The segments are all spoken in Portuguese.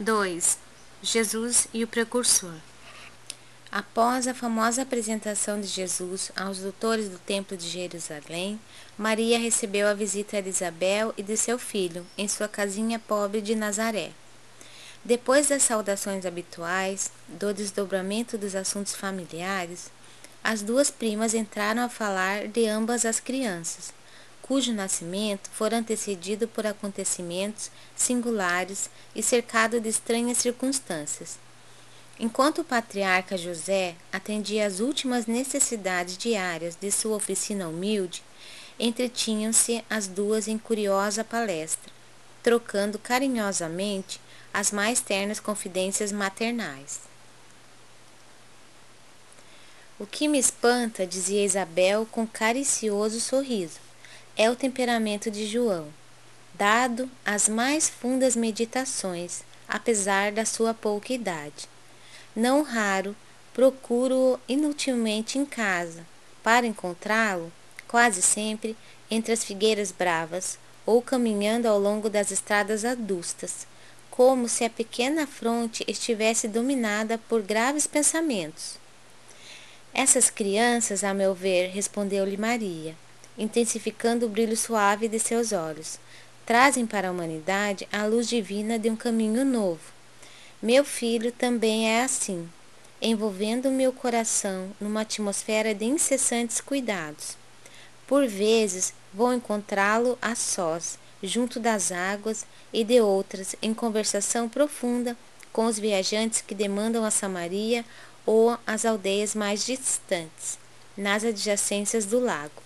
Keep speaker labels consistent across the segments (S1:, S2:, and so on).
S1: 2. Jesus e o Precursor Após a famosa apresentação de Jesus aos doutores do Templo de Jerusalém, Maria recebeu a visita de Isabel e de seu filho em sua casinha pobre de Nazaré. Depois das saudações habituais, do desdobramento dos assuntos familiares, as duas primas entraram a falar de ambas as crianças, cujo nascimento fora antecedido por acontecimentos singulares e cercado de estranhas circunstâncias. Enquanto o patriarca José atendia às últimas necessidades diárias de sua oficina humilde, entretinham-se as duas em curiosa palestra, trocando carinhosamente as mais ternas confidências maternais. O que me espanta, dizia Isabel com caricioso sorriso, é o temperamento de João, dado às mais fundas meditações, apesar da sua pouca idade. Não raro, procuro-o inutilmente em casa, para encontrá-lo, quase sempre, entre as figueiras bravas, ou caminhando ao longo das estradas adustas, como se a pequena fronte estivesse dominada por graves pensamentos. Essas crianças, a meu ver, respondeu-lhe Maria, intensificando o brilho suave de seus olhos, trazem para a humanidade a luz divina de um caminho novo. Meu filho também é assim, envolvendo meu coração numa atmosfera de incessantes cuidados. Por vezes vou encontrá-lo a sós, junto das águas, e de outras, em conversação profunda com os viajantes que demandam a Samaria ou as aldeias mais distantes, nas adjacências do lago.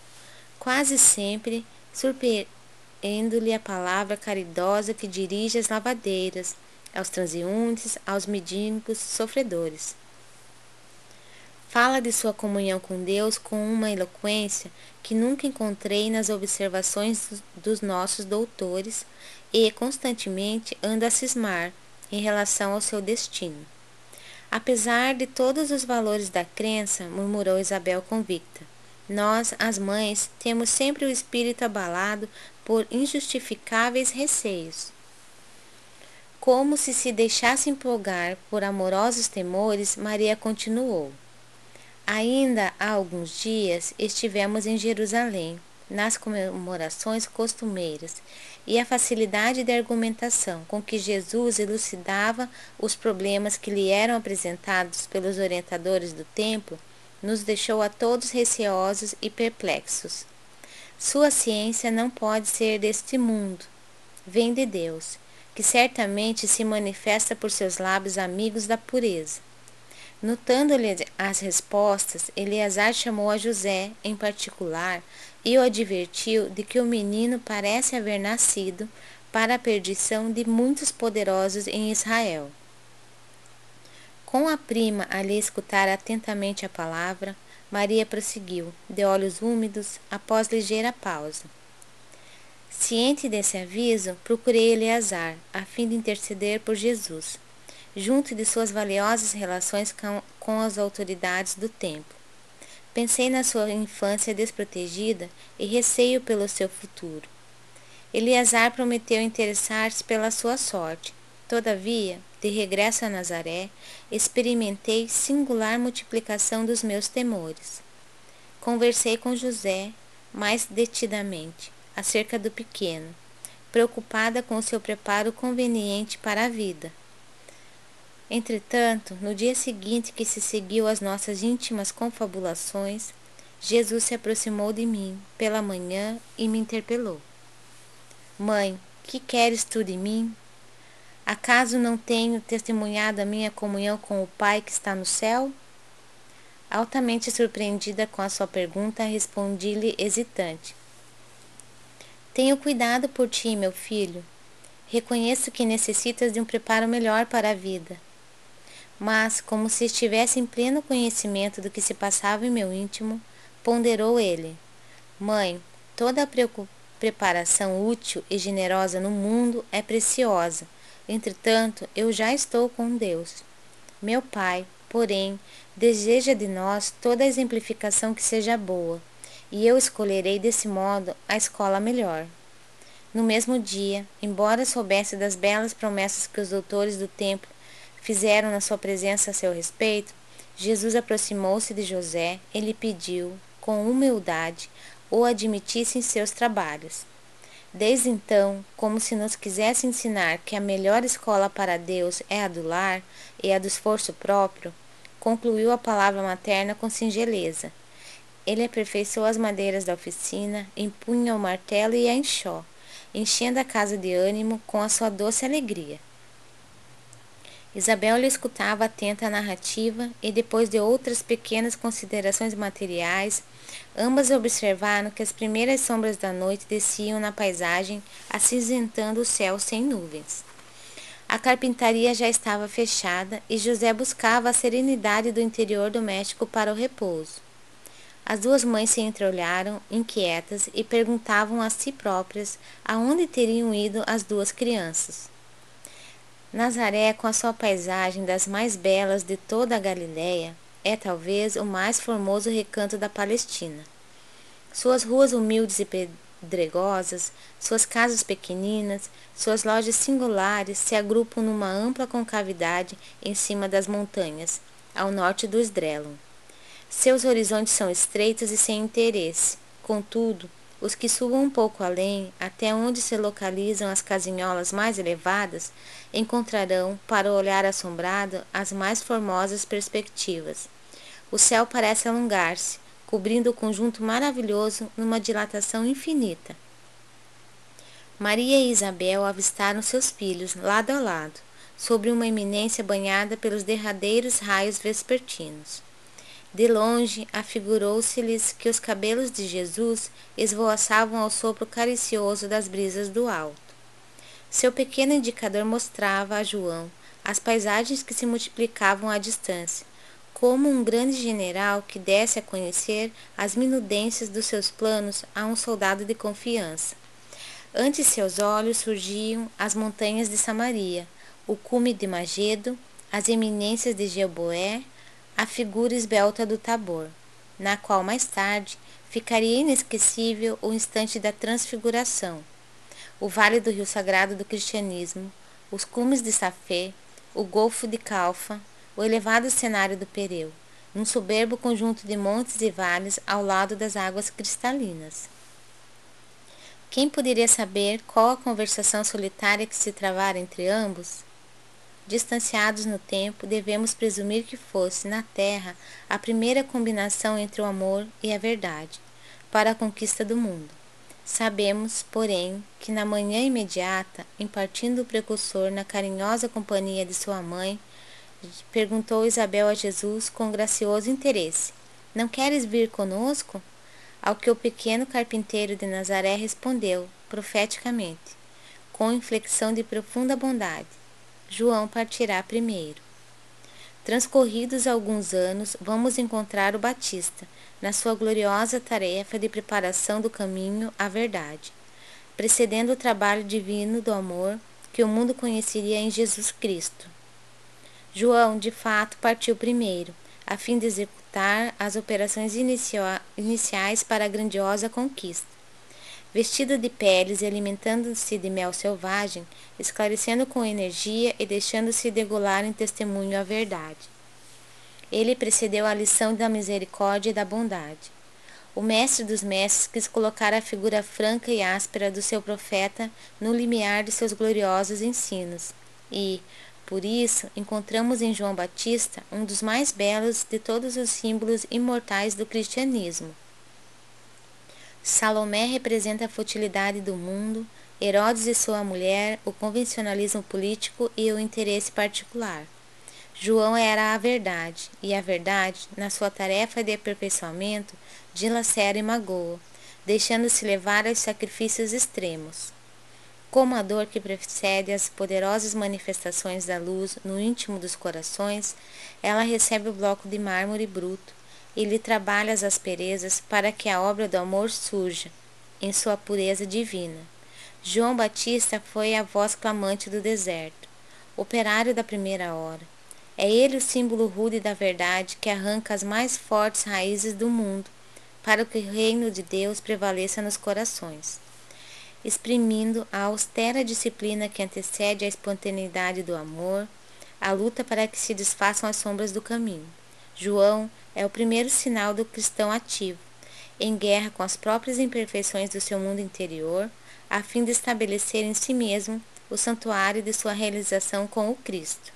S1: Quase sempre surpreendo-lhe a palavra caridosa que dirige às lavadeiras, aos transeuntes, aos medínicos sofredores. Fala de sua comunhão com Deus com uma eloquência que nunca encontrei nas observações dos nossos doutores e constantemente anda a cismar em relação ao seu destino. Apesar de todos os valores da crença, murmurou Isabel convicta, nós, as mães, temos sempre o espírito abalado por injustificáveis receios. Como se se deixasse empolgar por amorosos temores, Maria continuou. Ainda há alguns dias estivemos em Jerusalém, nas comemorações costumeiras, e a facilidade de argumentação com que Jesus elucidava os problemas que lhe eram apresentados pelos orientadores do templo nos deixou a todos receosos e perplexos. Sua ciência não pode ser deste mundo, vem de Deus, que certamente se manifesta por seus lábios amigos da pureza. Notando-lhe as respostas, Eleazar chamou a José, em particular, e o advertiu de que o menino parece haver nascido para a perdição de muitos poderosos em Israel. Com a prima a lhe escutar atentamente a palavra, Maria prosseguiu, de olhos úmidos, após ligeira pausa. Ciente desse aviso, procurei Eleazar, a fim de interceder por Jesus, junto de suas valiosas relações com, com as autoridades do templo. Pensei na sua infância desprotegida e receio pelo seu futuro. Eleazar prometeu interessar-se pela sua sorte. Todavia, de regresso a Nazaré, experimentei singular multiplicação dos meus temores. Conversei com José mais detidamente acerca do pequeno, preocupada com o seu preparo conveniente para a vida. Entretanto, no dia seguinte que se seguiu às nossas íntimas confabulações, Jesus se aproximou de mim pela manhã e me interpelou. Mãe, que queres tu de mim? Acaso não tenho testemunhado a minha comunhão com o Pai que está no céu? Altamente surpreendida com a sua pergunta, respondi-lhe hesitante. Tenho cuidado por ti, meu filho. Reconheço que necessitas de um preparo melhor para a vida mas, como se estivesse em pleno conhecimento do que se passava em meu íntimo, ponderou ele: Mãe, toda a preparação útil e generosa no mundo é preciosa. Entretanto, eu já estou com Deus. Meu Pai, porém, deseja de nós toda a exemplificação que seja boa, e eu escolherei desse modo a escola melhor. No mesmo dia, embora soubesse das belas promessas que os doutores do templo fizeram na sua presença a seu respeito, Jesus aproximou-se de José e lhe pediu, com humildade, o admitisse em seus trabalhos. Desde então, como se nos quisesse ensinar que a melhor escola para Deus é a do lar e a do esforço próprio, concluiu a palavra materna com singeleza. Ele aperfeiçoou as madeiras da oficina, empunha o martelo e a enxó enchendo a casa de ânimo com a sua doce alegria. Isabel lhe escutava atenta a narrativa e, depois de outras pequenas considerações materiais, ambas observaram que as primeiras sombras da noite desciam na paisagem, acinzentando o céu sem nuvens. A carpintaria já estava fechada e José buscava a serenidade do interior doméstico para o repouso. As duas mães se entreolharam, inquietas, e perguntavam a si próprias aonde teriam ido as duas crianças. Nazaré, com a sua paisagem das mais belas de toda a Galiléia, é talvez o mais formoso recanto da Palestina. Suas ruas humildes e pedregosas, suas casas pequeninas, suas lojas singulares se agrupam numa ampla concavidade em cima das montanhas, ao norte do Esdrelon. Seus horizontes são estreitos e sem interesse. Contudo, os que subam um pouco além, até onde se localizam as casinholas mais elevadas, encontrarão, para o olhar assombrado, as mais formosas perspectivas. O céu parece alongar-se, cobrindo o conjunto maravilhoso numa dilatação infinita. Maria e Isabel avistaram seus filhos, lado a lado, sobre uma eminência banhada pelos derradeiros raios vespertinos. De longe, afigurou-se-lhes que os cabelos de Jesus esvoaçavam ao sopro caricioso das brisas do alto. Seu pequeno indicador mostrava a João as paisagens que se multiplicavam à distância, como um grande general que desse a conhecer as minudências dos seus planos a um soldado de confiança. Ante seus olhos surgiam as montanhas de Samaria, o cume de Magedo, as eminências de Jeoboé a figura esbelta do Tabor, na qual mais tarde ficaria inesquecível o instante da transfiguração, o vale do rio sagrado do cristianismo, os cumes de Safé, o golfo de Calfa, o elevado cenário do Pereu, num soberbo conjunto de montes e vales ao lado das águas cristalinas. Quem poderia saber qual a conversação solitária que se travara entre ambos? Distanciados no tempo, devemos presumir que fosse, na Terra, a primeira combinação entre o amor e a verdade, para a conquista do mundo. Sabemos, porém, que na manhã imediata, impartindo o precursor na carinhosa companhia de sua mãe, perguntou Isabel a Jesus com gracioso interesse: Não queres vir conosco? Ao que o pequeno carpinteiro de Nazaré respondeu, profeticamente, com inflexão de profunda bondade: João partirá primeiro. Transcorridos alguns anos, vamos encontrar o Batista na sua gloriosa tarefa de preparação do caminho à verdade, precedendo o trabalho divino do amor que o mundo conheceria em Jesus Cristo. João, de fato, partiu primeiro, a fim de executar as operações iniciais para a grandiosa conquista vestido de peles e alimentando-se de mel selvagem, esclarecendo com energia e deixando-se degolar em testemunho à verdade. Ele precedeu a lição da misericórdia e da bondade. O mestre dos mestres quis colocar a figura franca e áspera do seu profeta no limiar de seus gloriosos ensinos, e, por isso, encontramos em João Batista um dos mais belos de todos os símbolos imortais do cristianismo Salomé representa a futilidade do mundo, Herodes e sua mulher, o convencionalismo político e o interesse particular. João era a verdade, e a verdade, na sua tarefa de aperfeiçoamento, dilacera e magoa, deixando-se levar aos sacrifícios extremos. Como a dor que precede as poderosas manifestações da luz no íntimo dos corações, ela recebe o bloco de mármore bruto, e lhe trabalha as asperezas para que a obra do amor surja em sua pureza divina. João Batista foi a voz clamante do deserto, operário da primeira hora. É ele o símbolo rude da verdade que arranca as mais fortes raízes do mundo para que o reino de Deus prevaleça nos corações. exprimindo a austera disciplina que antecede a espontaneidade do amor, a luta para que se desfaçam as sombras do caminho. João é o primeiro sinal do cristão ativo, em guerra com as próprias imperfeições do seu mundo interior, a fim de estabelecer em si mesmo o santuário de sua realização com o Cristo.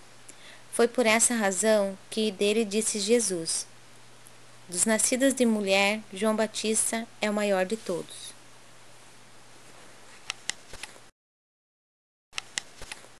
S1: Foi por essa razão que dele disse Jesus: Dos nascidos de mulher, João Batista é o maior de todos.